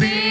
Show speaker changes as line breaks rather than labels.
see.